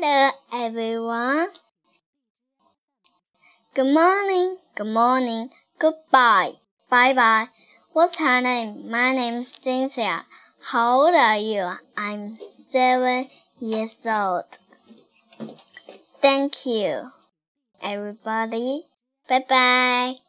Hello, everyone. Good morning, good morning, goodbye, bye bye. What's her name? My name is Cynthia. How old are you? I'm seven years old. Thank you, everybody. Bye bye.